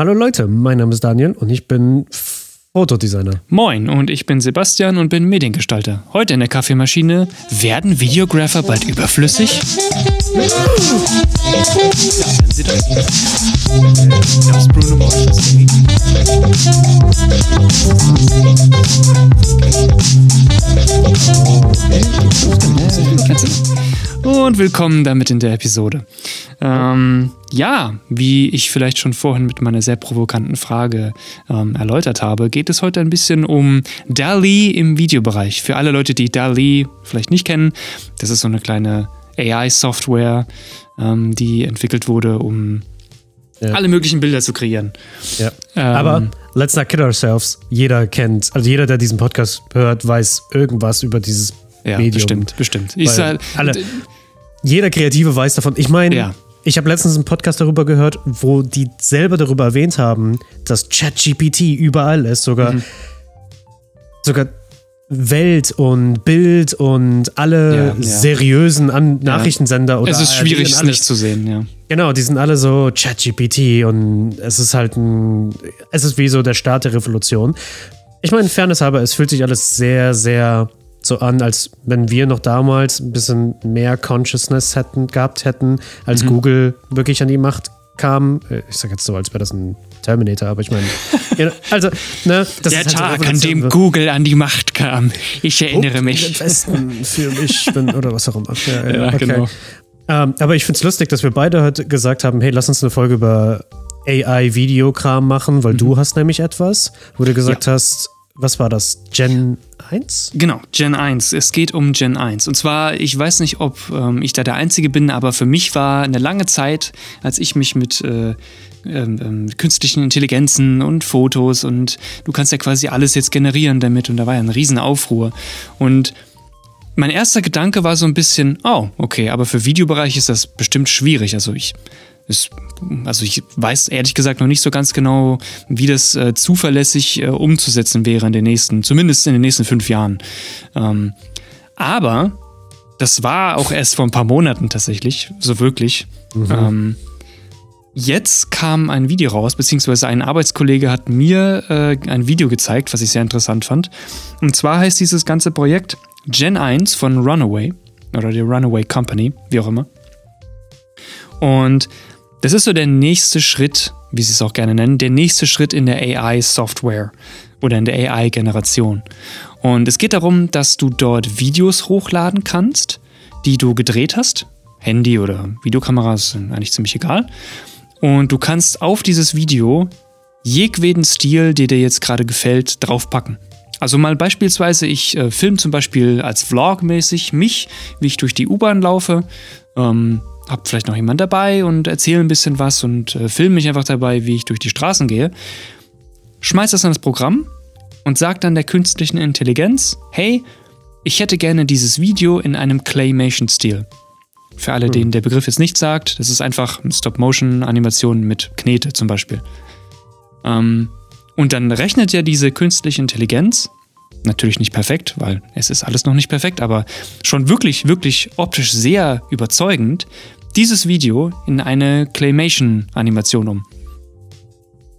Hallo Leute, mein Name ist Daniel und ich bin Fotodesigner. Moin, und ich bin Sebastian und bin Mediengestalter. Heute in der Kaffeemaschine werden Videographer bald überflüssig? Ja, Lied. Und willkommen damit in der Episode. Ähm, ja, wie ich vielleicht schon vorhin mit meiner sehr provokanten Frage ähm, erläutert habe, geht es heute ein bisschen um DALI im Videobereich. Für alle Leute, die DALI vielleicht nicht kennen, das ist so eine kleine AI-Software, ähm, die entwickelt wurde, um ja. alle möglichen Bilder zu kreieren. Ja. Ähm, Aber let's not kid ourselves. Jeder kennt, also jeder, der diesen Podcast hört, weiß irgendwas über dieses ja, Medium. Bestimmt, bestimmt. Ich sag, alle, jeder Kreative weiß davon. Ich meine, ja. ich habe letztens einen Podcast darüber gehört, wo die selber darüber erwähnt haben, dass ChatGPT überall ist, sogar, mhm. sogar Welt und Bild und alle ja, seriösen An Nachrichtensender oder Es ist schwierig, es nicht zu sehen, ja. Genau, die sind alle so ChatGPT und es ist halt ein, es ist wie so der Start der Revolution. Ich meine, Fairness halber, es fühlt sich alles sehr, sehr so an, als wenn wir noch damals ein bisschen mehr Consciousness hätten, gehabt hätten, als mhm. Google wirklich an die Macht kam. Äh, ich sage jetzt so, als wäre das ein Terminator, aber ich meine, also, ne, das Der ist halt Tag, an dem Google an die Macht kam. Ich erinnere Guckt mich. Den Westen für mich bin, oder was auch immer. Ja, ja, okay. genau. Ähm, aber ich finde es lustig, dass wir beide heute gesagt haben, hey, lass uns eine Folge über AI-Videokram machen, weil mhm. du hast nämlich etwas, wo du gesagt ja. hast, was war das? Gen 1? Genau, Gen 1. Es geht um Gen 1. Und zwar, ich weiß nicht, ob ähm, ich da der Einzige bin, aber für mich war eine lange Zeit, als ich mich mit äh, ähm, ähm, künstlichen Intelligenzen und Fotos und du kannst ja quasi alles jetzt generieren damit und da war ja ein Riesenaufruhr. Und mein erster Gedanke war so ein bisschen, oh, okay, aber für Videobereich ist das bestimmt schwierig. Also ich ist, also ich weiß ehrlich gesagt noch nicht so ganz genau, wie das äh, zuverlässig äh, umzusetzen wäre in den nächsten, zumindest in den nächsten fünf Jahren. Ähm, aber das war auch erst vor ein paar Monaten tatsächlich, so wirklich. Mhm. Ähm, jetzt kam ein Video raus, beziehungsweise ein Arbeitskollege hat mir äh, ein Video gezeigt, was ich sehr interessant fand. Und zwar heißt dieses ganze Projekt Gen 1 von Runaway oder die Runaway Company, wie auch immer. Und das ist so der nächste Schritt, wie sie es auch gerne nennen, der nächste Schritt in der AI-Software oder in der AI-Generation. Und es geht darum, dass du dort Videos hochladen kannst, die du gedreht hast. Handy oder Videokameras sind eigentlich ziemlich egal. Und du kannst auf dieses Video jegweden Stil, der dir jetzt gerade gefällt, draufpacken. Also mal beispielsweise, ich äh, filme zum Beispiel als Vlog mäßig mich, wie ich durch die U-Bahn laufe. Ähm, habe vielleicht noch jemand dabei und erzähle ein bisschen was und äh, filme mich einfach dabei, wie ich durch die Straßen gehe. Schmeiß das in das Programm und sag dann der künstlichen Intelligenz, hey, ich hätte gerne dieses Video in einem Claymation-Stil. Für alle, denen der Begriff jetzt nicht sagt, das ist einfach Stop-Motion-Animation mit Knete zum Beispiel. Ähm, und dann rechnet ja diese künstliche Intelligenz Natürlich nicht perfekt, weil es ist alles noch nicht perfekt, aber schon wirklich, wirklich optisch sehr überzeugend, dieses Video in eine Claymation-Animation um.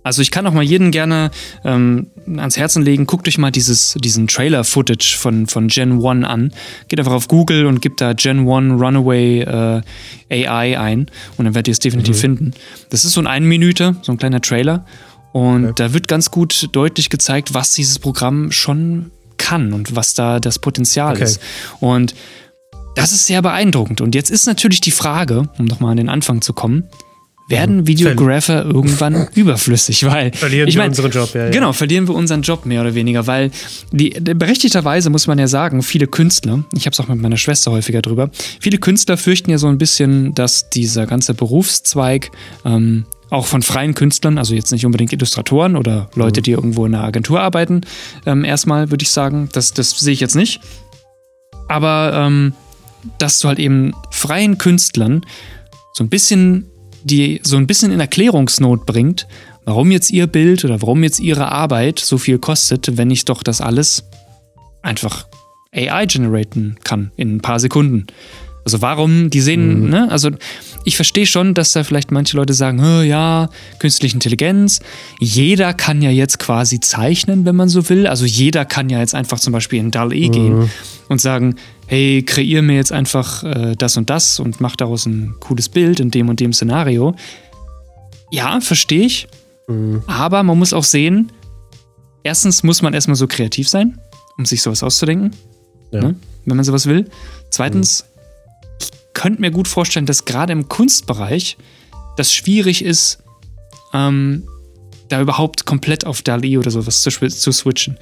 Also ich kann auch mal jeden gerne ähm, ans Herzen legen, guckt euch mal dieses, diesen Trailer-Footage von, von Gen 1 an. Geht einfach auf Google und gibt da Gen 1 Runaway äh, AI ein und dann werdet ihr es definitiv mhm. finden. Das ist so ein ein Minute, so ein kleiner Trailer. Und okay. da wird ganz gut deutlich gezeigt, was dieses Programm schon kann und was da das Potenzial okay. ist. Und das ist sehr beeindruckend. Und jetzt ist natürlich die Frage, um nochmal an den Anfang zu kommen, werden mhm. Videographer irgendwann überflüssig, weil verlieren ich mein, wir unseren Job, ja, ja, Genau, verlieren wir unseren Job mehr oder weniger, weil die berechtigterweise muss man ja sagen, viele Künstler, ich habe es auch mit meiner Schwester häufiger drüber, viele Künstler fürchten ja so ein bisschen, dass dieser ganze Berufszweig ähm, auch von freien Künstlern, also jetzt nicht unbedingt Illustratoren oder Leute, mhm. die irgendwo in einer Agentur arbeiten, ähm, erstmal würde ich sagen, das, das sehe ich jetzt nicht. Aber ähm, dass du halt eben freien Künstlern so ein bisschen die so ein bisschen in Erklärungsnot bringt, warum jetzt ihr Bild oder warum jetzt ihre Arbeit so viel kostet, wenn ich doch das alles einfach AI generaten kann in ein paar Sekunden. Also warum, die sehen, mhm. ne, also ich verstehe schon, dass da vielleicht manche Leute sagen, ja, künstliche Intelligenz, jeder kann ja jetzt quasi zeichnen, wenn man so will. Also jeder kann ja jetzt einfach zum Beispiel in DAL-E mhm. gehen und sagen, hey, kreier mir jetzt einfach äh, das und das und mach daraus ein cooles Bild in dem und dem Szenario. Ja, verstehe ich. Mhm. Aber man muss auch sehen, erstens muss man erstmal so kreativ sein, um sich sowas auszudenken, ja. ne, wenn man sowas will. Zweitens, mhm. ich könnte mir gut vorstellen, dass gerade im Kunstbereich das schwierig ist, ähm, da überhaupt komplett auf DALI oder sowas zu, zu switchen.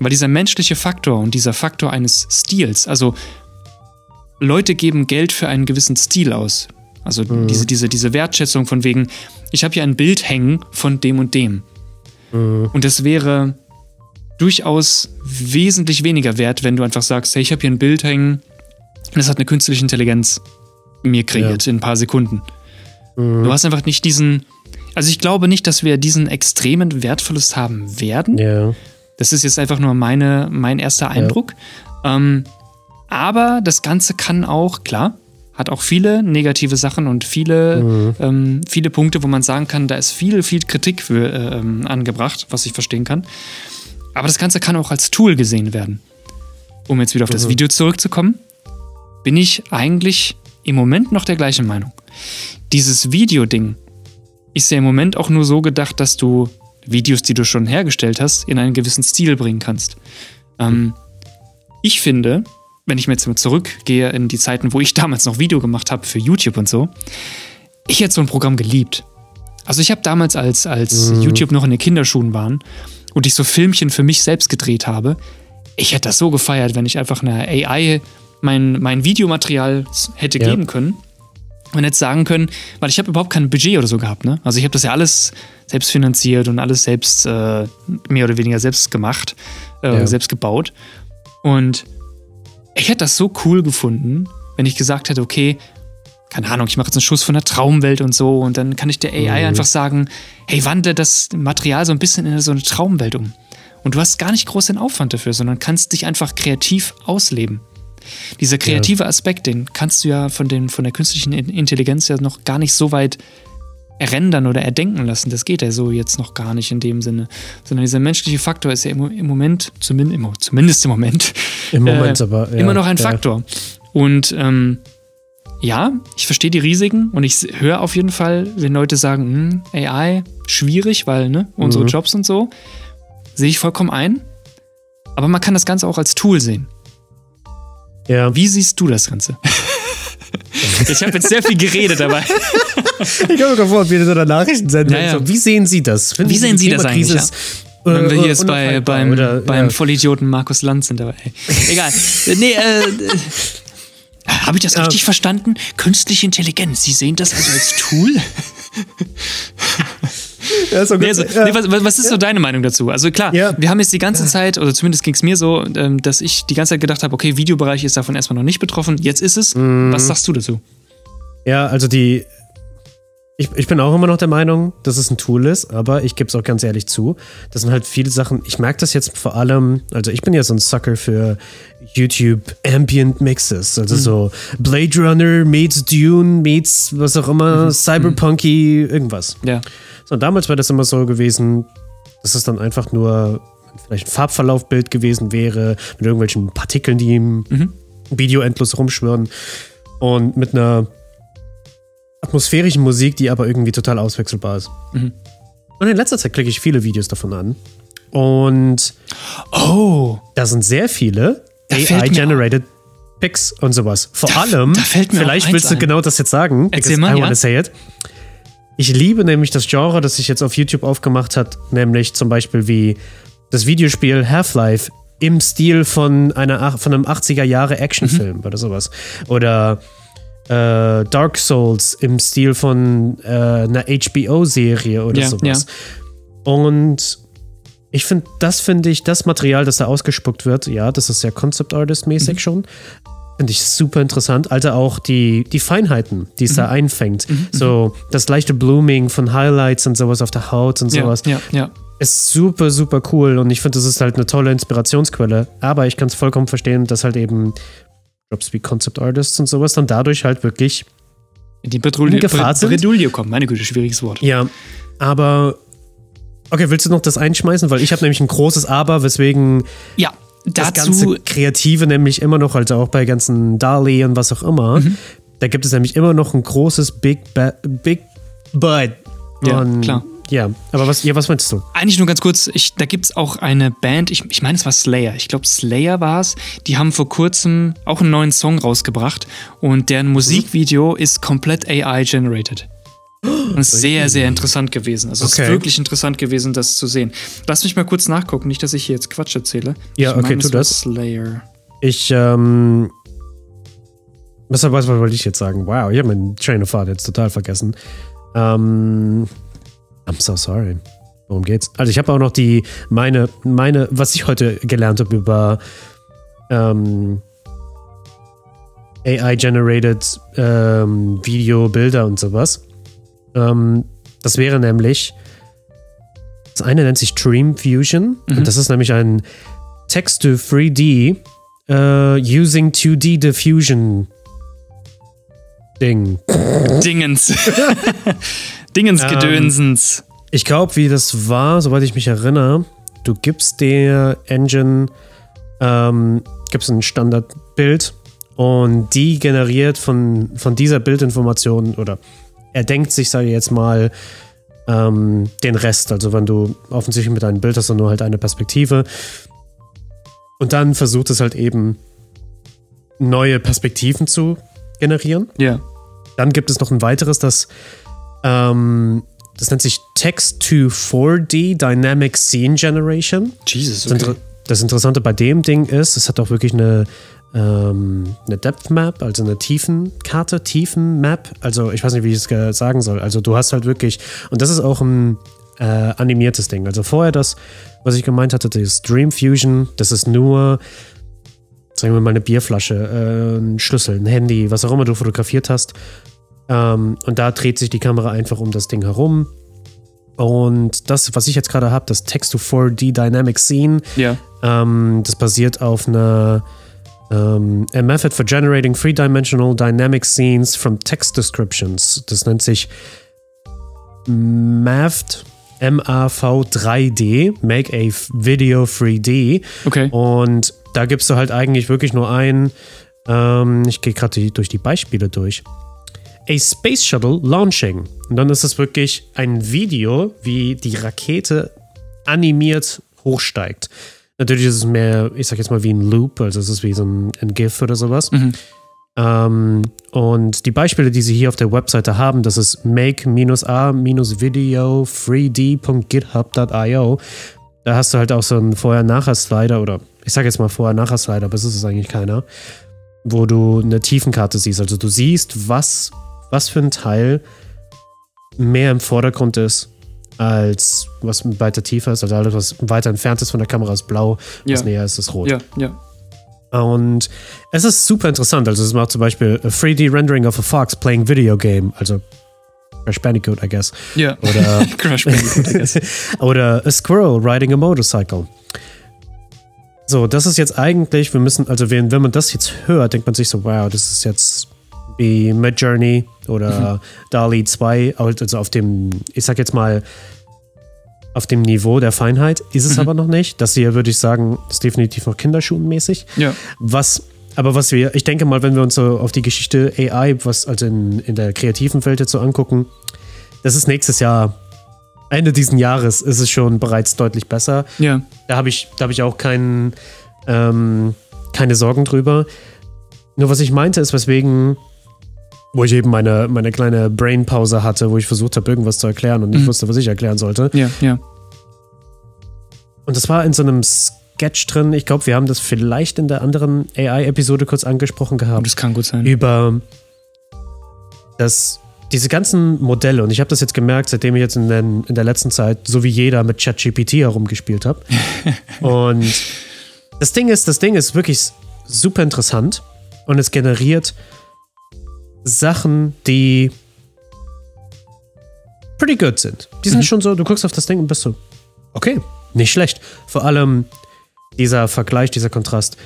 Weil dieser menschliche Faktor und dieser Faktor eines Stils, also Leute geben Geld für einen gewissen Stil aus. Also mhm. diese, diese, diese Wertschätzung von wegen, ich habe hier ein Bild hängen von dem und dem. Mhm. Und das wäre durchaus wesentlich weniger wert, wenn du einfach sagst, hey, ich habe hier ein Bild hängen und das hat eine künstliche Intelligenz mir kreiert ja. in ein paar Sekunden. Mhm. Du hast einfach nicht diesen, also ich glaube nicht, dass wir diesen extremen Wertverlust haben werden. Ja. Das ist jetzt einfach nur meine, mein erster Eindruck. Ja. Ähm, aber das Ganze kann auch, klar, hat auch viele negative Sachen und viele, mhm. ähm, viele Punkte, wo man sagen kann, da ist viel, viel Kritik für, äh, ähm, angebracht, was ich verstehen kann. Aber das Ganze kann auch als Tool gesehen werden. Um jetzt wieder auf das mhm. Video zurückzukommen, bin ich eigentlich im Moment noch der gleichen Meinung. Dieses Video-Ding ist ja im Moment auch nur so gedacht, dass du Videos, die du schon hergestellt hast, in einen gewissen Stil bringen kannst. Ähm, ich finde, wenn ich mir jetzt mal zurückgehe in die Zeiten, wo ich damals noch Video gemacht habe für YouTube und so, ich hätte so ein Programm geliebt. Also ich habe damals, als, als mhm. YouTube noch in den Kinderschuhen waren und ich so Filmchen für mich selbst gedreht habe, ich hätte das so gefeiert, wenn ich einfach eine AI mein, mein Videomaterial hätte ja. geben können und hätte sagen können, weil ich habe überhaupt kein Budget oder so gehabt. Ne? Also ich habe das ja alles selbst finanziert und alles selbst äh, mehr oder weniger selbst gemacht, äh, ja. selbst gebaut. Und ich hätte das so cool gefunden, wenn ich gesagt hätte, okay, keine Ahnung, ich mache jetzt einen Schuss von der Traumwelt und so und dann kann ich der AI mhm. einfach sagen, hey, wandle das Material so ein bisschen in so eine Traumwelt um. Und du hast gar nicht groß den Aufwand dafür, sondern kannst dich einfach kreativ ausleben. Dieser kreative Aspekt, den kannst du ja von, den, von der künstlichen Intelligenz ja noch gar nicht so weit errendern oder erdenken lassen. Das geht ja so jetzt noch gar nicht in dem Sinne. Sondern dieser menschliche Faktor ist ja im, im Moment, zumindest, zumindest im Moment, Im Moment äh, aber, ja, immer noch ein ja. Faktor. Und ähm, ja, ich verstehe die Risiken und ich höre auf jeden Fall, wenn Leute sagen, hm, AI, schwierig, weil ne, unsere mhm. Jobs und so, sehe ich vollkommen ein. Aber man kann das Ganze auch als Tool sehen. Ja. Wie siehst du das Ganze? ich habe jetzt sehr viel geredet dabei. ich komme mir vor, wie so eine Nachrichtensendung. Ja, ja. Wie sehen Sie das? Finden wie sehen Sie das eigentlich? Ja? Wenn wir hier jetzt bei, beim, oder, beim Vollidioten Markus Lanz sind dabei. Egal. nee, äh, habe ich das richtig verstanden? Künstliche Intelligenz, Sie sehen das also als Tool? Ja, so nee, also, ja. nee, was, was, ist so deine Meinung dazu? Also klar, ja. wir haben jetzt die ganze Zeit, oder zumindest ging es mir so, ähm, dass ich die ganze Zeit gedacht habe, okay, Videobereich ist davon erstmal noch nicht betroffen, jetzt ist es. Mhm. Was sagst du dazu? Ja, also die. Ich, ich bin auch immer noch der Meinung, dass es ein Tool ist, aber ich gebe es auch ganz ehrlich zu. Das sind halt viele Sachen. Ich merke das jetzt vor allem, also ich bin ja so ein Sucker für YouTube Ambient Mixes. Also mhm. so Blade Runner meets Dune meets was auch immer, mhm. Cyberpunky, irgendwas. Ja. So, damals war das immer so gewesen, dass es dann einfach nur vielleicht ein Farbverlaufbild gewesen wäre, mit irgendwelchen Partikeln, die im mhm. Video endlos rumschwirren. Und mit einer atmosphärischen Musik, die aber irgendwie total auswechselbar ist. Mhm. Und in letzter Zeit klicke ich viele Videos davon an. Und oh, da sind sehr viele AI-generated Pics und sowas. Vor da, allem, da vielleicht willst du ein. genau das jetzt sagen. Erzähl mal, I ja. say it. Ich liebe nämlich das Genre, das sich jetzt auf YouTube aufgemacht hat, nämlich zum Beispiel wie das Videospiel Half-Life im Stil von, einer, von einem 80er Jahre Actionfilm mhm. oder sowas. Oder äh, Dark Souls im Stil von äh, einer HBO-Serie oder ja, sowas. Ja. Und ich finde, das finde ich, das Material, das da ausgespuckt wird, ja, das ist ja Concept Artist-mäßig mhm. schon. Finde ich super interessant. Also auch die, die Feinheiten, die es mhm. da einfängt. Mhm, mhm. So das leichte Blooming von Highlights und sowas auf der Haut und sowas. Ja, ja, ja. Ist super, super cool und ich finde, das ist halt eine tolle Inspirationsquelle. Aber ich kann es vollkommen verstehen, dass halt eben Jobs wie Concept Artists und sowas, dann dadurch halt wirklich In die Bredouille, Gefahr sind. Bredouille kommen. Meine Güte, schwieriges Wort. Ja, aber okay, willst du noch das einschmeißen? Weil ich habe nämlich ein großes Aber, weswegen Ja, das ganze Kreative nämlich immer noch, also auch bei ganzen DALI und was auch immer, Mhm. da gibt es nämlich immer noch ein großes Big ba Big But. Ja, klar. Ja, aber was, ja, was meinst du? Eigentlich nur ganz kurz, ich, da gibt es auch eine Band, ich, ich meine, es war Slayer. Ich glaube, Slayer war es. Die haben vor kurzem auch einen neuen Song rausgebracht und deren Musikvideo ist komplett AI-generated. Und ist sehr, sehr interessant gewesen. Also es Okay. ist wirklich interessant gewesen, das zu sehen. Lass mich mal kurz nachgucken, nicht, dass ich hier jetzt Quatsch erzähle. Ja, ich okay, meine, tu es das. Slayer. Ich, ähm. Was, was wollte ich jetzt sagen? Wow, ich habe meinen Train of Thought jetzt total vergessen. Ähm. I'm so sorry. Worum geht's? Also ich habe auch noch die, meine, meine, was ich heute gelernt habe über ähm, AI-generated ähm, Video, Bilder und sowas. Ähm, das wäre nämlich, das eine nennt sich Dream Fusion Mhm. und das ist nämlich ein Text to 3D äh, using 2D diffusion Ding. Dingens. Dingensgedönsens. Ich glaube, wie das war, soweit ich mich erinnere, du gibst der Engine ähm, gibst ein Standardbild und die generiert von, von dieser Bildinformation oder er denkt sich, sage ich jetzt mal, ähm, den Rest. Also wenn du offensichtlich mit einem Bild hast und nur halt eine Perspektive. Und dann versucht es halt eben neue Perspektiven zu generieren. Ja. Dann gibt es noch ein weiteres, das, ähm, das nennt sich Text to 4D Dynamic Scene Generation. Jesus, Das, Inter das Interessante bei dem Ding ist, es hat auch wirklich eine, ähm, eine Depth Map, also eine Tiefenkarte, Tiefenmap. Also ich weiß nicht, wie ich es ge- sagen soll. Also du hast halt wirklich, und das ist auch ein äh, animiertes Ding. Also vorher das, was ich gemeint hatte, das Dream Fusion, das ist nur, sagen wir mal, eine Bierflasche, äh, ein Schlüssel, ein Handy, was auch immer du fotografiert hast. Ähm, und da dreht sich die Kamera einfach um das Ding herum. Und das, was ich jetzt gerade habe, das Text-to-4D Dynamic Scene, Ja. ähm, das basiert auf einer ähm, a method for generating three-dimensional dynamic scenes from text descriptions. Das nennt sich MAVD, M-A-V-3D, Make a Video 3D. Okay. Und da gibst du halt eigentlich wirklich nur ein, ähm, ich gehe gerade durch die Beispiele durch. A Space Shuttle Launching. Und dann ist es wirklich ein Video, wie die Rakete animiert hochsteigt. Natürlich ist es mehr, ich sag jetzt mal wie ein Loop, also es ist wie so ein, ein GIF oder sowas. Mhm. Ähm, und die Beispiele, die sie hier auf der Webseite haben, das ist make-a-video3d.github.io. Da hast du halt auch so einen Vorher-Nachher-Slider oder ich sage jetzt mal Vorher-Nachher-Slider, aber es ist es eigentlich keiner, wo du eine Tiefenkarte siehst. Also du siehst, was, was für ein Teil mehr im Vordergrund ist, als was weiter tiefer ist. Also alles, was weiter entfernt ist von der Kamera, ist blau, was Ja. näher ist, ist rot. Ja, ja. Und es ist super interessant. Also es macht zum Beispiel a 3D-Rendering of a fox playing video game. Also Crash Bandicoot, I guess. Ja. Oder, Crash Bandicoot, I guess. oder a squirrel riding a motorcycle. So, das ist jetzt eigentlich, wir müssen, also wenn, wenn man das jetzt hört, denkt man sich so, wow, das ist jetzt wie Mid Journey oder DALI 2, also auf dem, ich sag jetzt mal, auf dem Niveau der Feinheit ist es Mhm. aber noch nicht. Das hier würde ich sagen, ist definitiv noch kinderschuhenmäßig. Ja. Was, aber was wir, ich denke mal, wenn wir uns so auf die Geschichte AI, was also in, in der kreativen Welt jetzt so angucken, das ist nächstes Jahr, Ende diesen Jahres ist es schon bereits deutlich besser. Ja. Da habe ich, da habe ich auch keinen, ähm, keine Sorgen drüber. Nur was ich meinte, ist, weswegen, wo ich eben meine, meine kleine Brainpause hatte, wo ich versucht habe, irgendwas zu erklären und nicht Mhm. wusste, was ich erklären sollte. Ja, ja. Und das war in so einem Sketch drin. Ich glaube, wir haben das vielleicht in der anderen AI-Episode kurz angesprochen gehabt. das kann gut sein. Über das, diese ganzen Modelle. Und ich habe das jetzt gemerkt, seitdem ich jetzt in, den, in der letzten Zeit, so wie jeder, mit ChatGPT herumgespielt habe. und das Ding ist, das Ding ist wirklich super interessant. Und es generiert Sachen, die pretty good sind. Die sind Mhm. schon so, du guckst auf das Ding und bist so, okay, nicht schlecht. Vor allem dieser Vergleich, dieser Kontrast,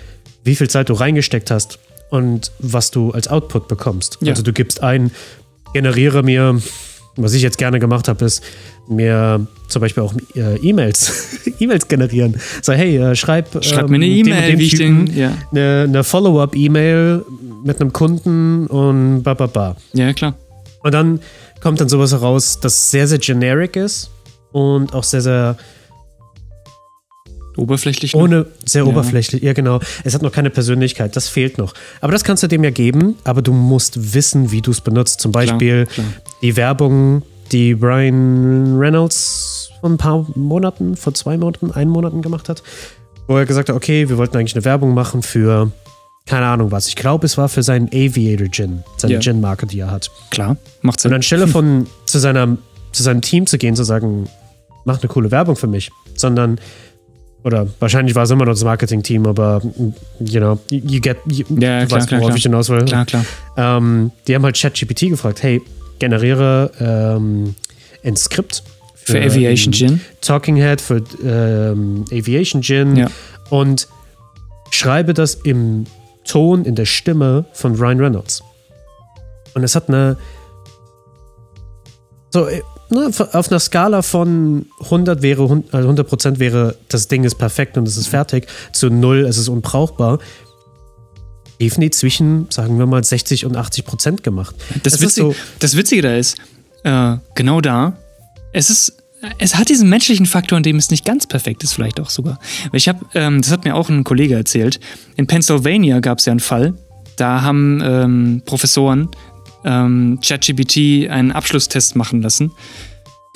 wie viel Zeit du reingesteckt hast und was du als Output bekommst. Ja. Also du gibst ein, generiere mir, was ich jetzt gerne gemacht habe, ist mir zum Beispiel auch äh, E-Mails, E-Mails generieren. So, hey, äh, schreib, Schreib mir eine ähm, dem und E-Mail, dem wie ich den. Ja, eine, eine Follow-up-E-Mail mit einem Kunden und ba, ba, ba. ja klar. Und dann kommt dann sowas heraus, das sehr, sehr generic ist und auch sehr, sehr Oberflächlich. noch. ohne, sehr Ja. oberflächlich. Ja, genau. Es hat noch keine Persönlichkeit, das fehlt noch. Aber das kannst du dem ja geben, aber du musst wissen, wie du es benutzt. Zum Beispiel klar. die Werbung, die Brian Reynolds vor ein paar Monaten, vor zwei Monaten, einen Monaten gemacht hat, wo er gesagt hat, okay, wir wollten eigentlich eine Werbung machen für, keine Ahnung was. Ich glaube, es war für seinen Aviator Gin, seine Ja. Gin-Marke, die er hat. Klar, macht Und Sinn. anstelle von zu, seiner, zu seinem Team zu gehen, zu sagen, mach eine coole Werbung für mich, sondern, oder wahrscheinlich war es immer noch das Marketing-Team, aber, you know, you get, you, Ja, du klar, weißt, klar, worauf klar. ich hinaus will. Klar, klar. Ähm, die haben halt ChatGPT gefragt, hey, generiere ähm, ein Skript Für Aviation ein Gin. Talking Head, für ähm, Aviation Gin Ja. und schreibe das im Ton, in der Stimme von Ryan Reynolds. Und es hat eine so, äh, ne, auf einer Skala von 100 wäre, also 100% wäre, das Ding ist perfekt und es ist fertig, zu 0, es ist unbrauchbar. Definitiv zwischen, sagen wir mal, 60 und 80 Prozent gemacht. Das, ist Witzige, so- das Witzige da ist, äh, genau da, es ist, es hat diesen menschlichen Faktor, in dem es nicht ganz perfekt ist, vielleicht auch sogar. Ich habe, ähm, das hat mir auch ein Kollege erzählt, in Pennsylvania gab es ja einen Fall, da haben ähm, Professoren ähm, ChatGPT einen Abschlusstest machen lassen.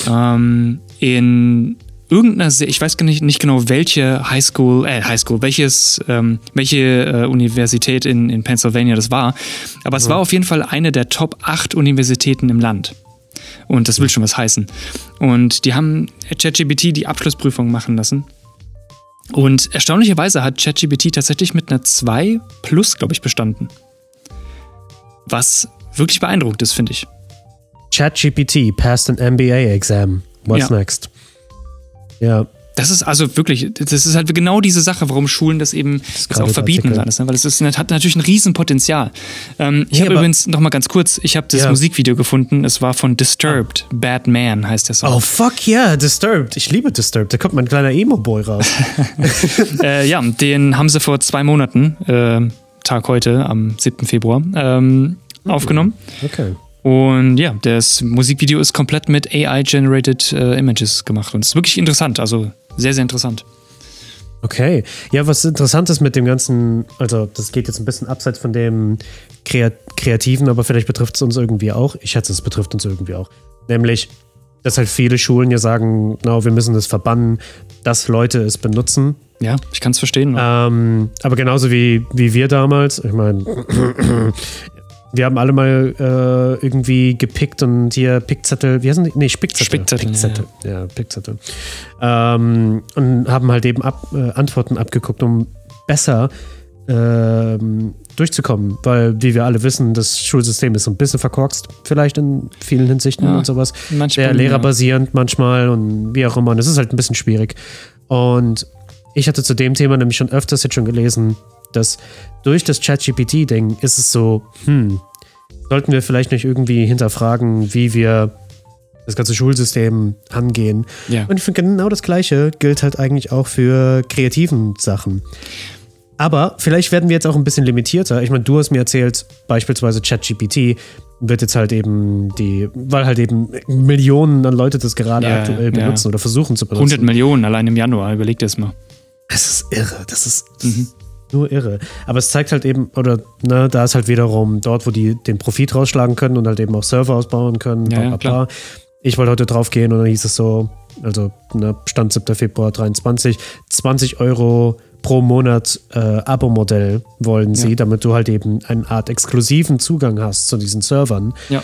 Ähm, in irgendeiner, Se- ich weiß gar nicht, nicht genau, welche Highschool, äh, Highschool, welches, ähm, welche äh, Universität in, in Pennsylvania das war. Aber es war auf jeden Fall eine der Top 8 Universitäten im Land. Und das will schon was heißen. Und die haben ChatGPT die Abschlussprüfung machen lassen. Und erstaunlicherweise hat ChatGPT tatsächlich mit einer 2 plus, glaube ich, bestanden. Was wirklich beeindruckend ist, finde ich. ChatGPT passed an MBA exam. What's Ja. next? Ja, Das ist also wirklich, das ist halt genau diese Sache, warum Schulen das eben gerade auch verbieten und alles, ne? weil es ist, hat natürlich ein Riesenpotenzial. Ähm, ich Ja, habe übrigens noch mal ganz kurz, ich habe das Ja. Musikvideo gefunden. Es war von Disturbed, Bad Man heißt der Song. Oh, fuck yeah, Disturbed. Ich liebe Disturbed. Da kommt mein kleiner Emo-Boy raus. Äh, ja, den haben sie vor zwei Monaten, äh, Tag heute, am 7. Februar, ähm, aufgenommen. Okay. Und ja, das Musikvideo ist komplett mit AI-generated äh, Images gemacht. Und es ist wirklich interessant, also sehr, sehr interessant. Okay. Ja, was interessant ist mit dem ganzen, also das geht jetzt ein bisschen abseits von dem Kreat Kreativen, aber vielleicht betrifft es uns irgendwie auch. Ich schätze, es betrifft uns irgendwie auch. Nämlich, dass halt viele Schulen ja sagen, no, wir müssen das verbannen, dass Leute es benutzen. Ja, ich kann es verstehen. Ähm, aber genauso wie, wie wir damals, ich meine, wir haben alle mal äh, irgendwie gepickt und hier Pickzettel, wie heißen die? Nee, Spickzettel. Spickzettel, Pickzettel. Ja, Pickzettel. Ähm, und haben halt eben ab, äh, Antworten abgeguckt, um besser ähm, durchzukommen, weil, wie wir alle wissen, das Schulsystem ist so ein bisschen verkorkst, vielleicht in vielen Hinsichten Ja, und sowas. manchmal, Sehr ja. lehrerbasierend manchmal und wie auch immer. Und es ist halt ein bisschen schwierig. Und ich hatte zu dem Thema nämlich schon öfters jetzt schon gelesen, dass durch das ChatGPT-Ding ist es so, hm, sollten wir vielleicht nicht irgendwie hinterfragen, wie wir das ganze Schulsystem angehen. Ja. Und ich finde genau das Gleiche gilt halt eigentlich auch für kreativen Sachen. Aber vielleicht werden wir jetzt auch ein bisschen limitierter. Ich meine, du hast mir erzählt, beispielsweise ChatGPT wird jetzt halt eben die, weil halt eben Millionen an Leute das gerade Ja, aktuell ja. benutzen oder versuchen zu benutzen. 100 Millionen allein im Januar, überleg das mal. Das ist irre. Das ist, das ist nur irre. Aber es zeigt halt eben, oder ne, da ist halt wiederum dort, wo die den Profit rausschlagen können und halt eben auch Server ausbauen können. Ja, bla, bla, bla. Ich wollte heute drauf gehen und dann hieß es so, also ne, Stand 7. Februar 23, 20 Euro pro Monat äh, Abo-Modell wollen sie, Ja. damit du halt eben eine Art exklusiven Zugang hast zu diesen Servern. Ja.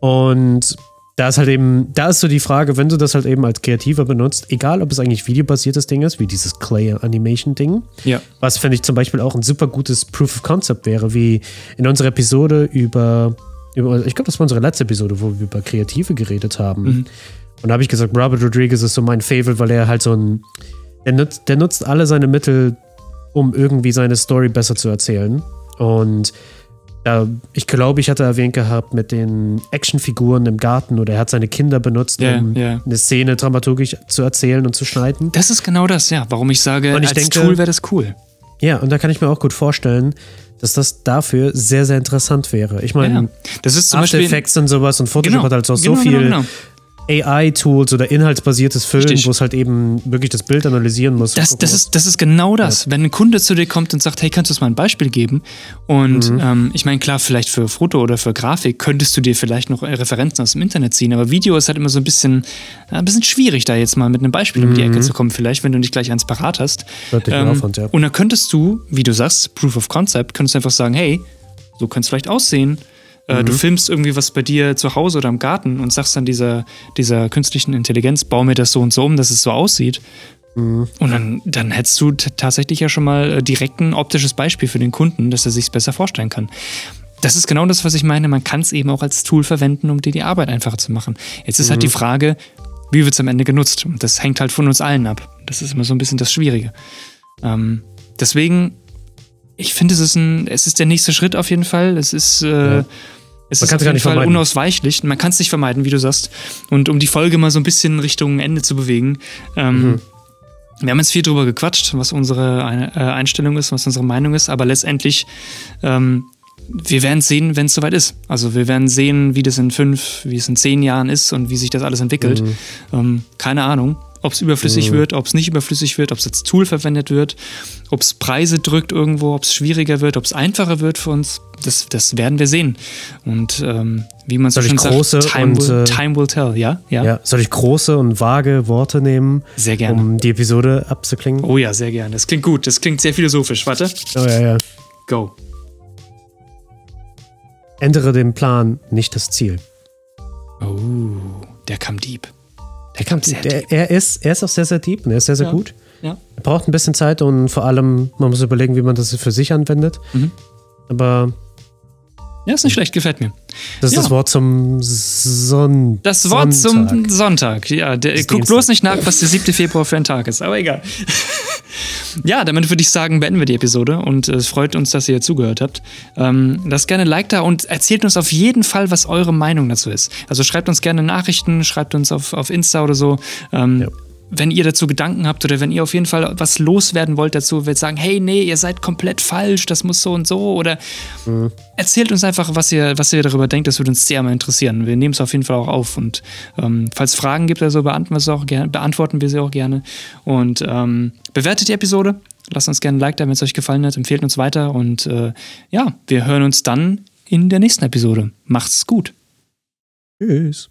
Und da ist halt eben, da ist so die Frage, wenn du das halt eben als Kreativer benutzt, egal ob es eigentlich videobasiertes Ding ist, wie dieses Clay Animation Ding, Ja. was finde ich zum Beispiel auch ein super gutes Proof of Concept wäre, wie in unserer Episode über, über ich glaube, das war unsere letzte Episode, wo wir über Kreative geredet haben. Mhm. Und da habe ich gesagt, Robert Rodriguez ist so mein Favorite, weil er halt so ein, der nutzt, der nutzt alle seine Mittel, um irgendwie seine Story besser zu erzählen. Und ich glaube, ich hatte erwähnt gehabt mit den Actionfiguren im Garten oder er hat seine Kinder benutzt, Ja, um ja. eine Szene dramaturgisch zu erzählen und zu schneiden. Das ist genau das, ja. Warum ich sage, Und ich als denke- Tool wäre das cool. Ja, und da kann ich mir auch gut vorstellen, dass das dafür sehr, sehr interessant wäre. Ich meine, ja. Das ist zum After Beispiel. Effects und sowas und Photoshop Genau, hat halt auch so genau, viel genau, genau. AI-Tools oder inhaltsbasiertes Filmen, Richtig. wo es halt eben wirklich das Bild analysieren muss. Das, gucken das, ist, das ist genau das. Wenn ein Kunde zu dir kommt und sagt, hey, kannst du uns mal ein Beispiel geben? Und Mhm. ähm, ich meine, klar, vielleicht für Foto oder für Grafik könntest du dir vielleicht noch Referenzen aus dem Internet ziehen, aber Video ist halt immer so ein bisschen, äh, ein bisschen schwierig, da jetzt mal mit einem Beispiel um die Ecke zu kommen, vielleicht, wenn du nicht gleich eins parat hast. Mhm. Mehr Aufwand, ja. Und dann könntest du, wie du sagst, Proof of Concept, könntest du einfach sagen, hey, so könnte es vielleicht aussehen. Äh, Mhm. Du filmst irgendwie was bei dir zu Hause oder im Garten und sagst dann dieser, dieser künstlichen Intelligenz, bau mir das so und so um, dass es so aussieht. Mhm. Und dann, dann hättest du tatsächlich ja schon mal äh, direkt ein optisches Beispiel für den Kunden, dass er sich besser vorstellen kann. Das ist genau das, was ich meine. Man kann es eben auch als Tool verwenden, um dir die Arbeit einfacher zu machen. Jetzt ist halt die Frage, wie wird es am Ende genutzt? Und das hängt halt von uns allen ab. Das ist immer so ein bisschen das Schwierige. Ähm, deswegen, ich finde, es ist ein, es ist der nächste Schritt auf jeden Fall. Es ist, äh, Ja. Es Man ist auf jeden nicht Fall vermeiden. unausweichlich. Man kann es nicht vermeiden, wie du sagst. Und um die Folge mal so ein bisschen Richtung Ende zu bewegen, ähm, Mhm. wir haben jetzt viel drüber gequatscht, was unsere äh, Einstellung ist, was unsere Meinung ist, aber letztendlich, ähm, wir werden sehen, wenn es soweit ist. Also wir werden sehen, wie das in fünf, wie es in zehn Jahren ist und wie sich das alles entwickelt. Mhm. Ähm, keine Ahnung, ob es überflüssig wird, ob es nicht überflüssig wird, ob es als Tool verwendet wird, ob es Preise drückt irgendwo, ob es schwieriger wird, ob es einfacher wird für uns. Das, das werden wir sehen. Und ähm, wie man so schön große sagt, time und, will, äh, time will tell. Ja, ja, Ja, soll ich große und vage Worte nehmen, sehr gerne. um die Episode abzuklingen? Oh ja, sehr gerne. Das klingt gut. Das klingt sehr philosophisch. Warte. Oh, ja, ja. Go. Ändere den Plan, nicht das Ziel. Oh, der kam deep. Der kam, Sehr der, er, ist, er ist auch sehr, sehr deep und er ist sehr, sehr Ja. gut. Ja. Er braucht ein bisschen Zeit und vor allem, man muss überlegen, wie man das für sich anwendet. Mhm. Aber Ja, ist nicht schlecht, gefällt mir. das ist Ja. das Wort zum Son Das Wort Sonntag. zum Sonntag. Ja, der, guck Dienstag. bloß nicht nach, was der 7. Februar für ein Tag ist, aber egal. ja, damit würde ich sagen, beenden wir die Episode und äh, es freut uns, dass ihr zugehört habt. Ähm, lasst gerne ein Like da und erzählt uns auf jeden Fall, was eure Meinung dazu ist. Also schreibt uns gerne Nachrichten, schreibt uns auf, auf Insta oder so. Ähm, Ja. Wenn ihr dazu Gedanken habt oder wenn ihr auf jeden Fall was loswerden wollt dazu, wollt sagen, hey, nee, ihr seid komplett falsch, das muss so und so oder erzählt uns einfach, was ihr, was ihr darüber denkt. Das würde uns sehr mal interessieren. Wir nehmen es auf jeden Fall auch auf. Und ähm, falls Fragen gibt oder so, beantworten wir, sie auch gerne, beantworten wir sie auch gerne. Und ähm, bewertet die Episode. Lasst uns gerne ein Like da, wenn es euch gefallen hat. Empfehlt uns weiter. Und äh, ja, wir hören uns dann in der nächsten Episode. Macht's gut. Tschüss.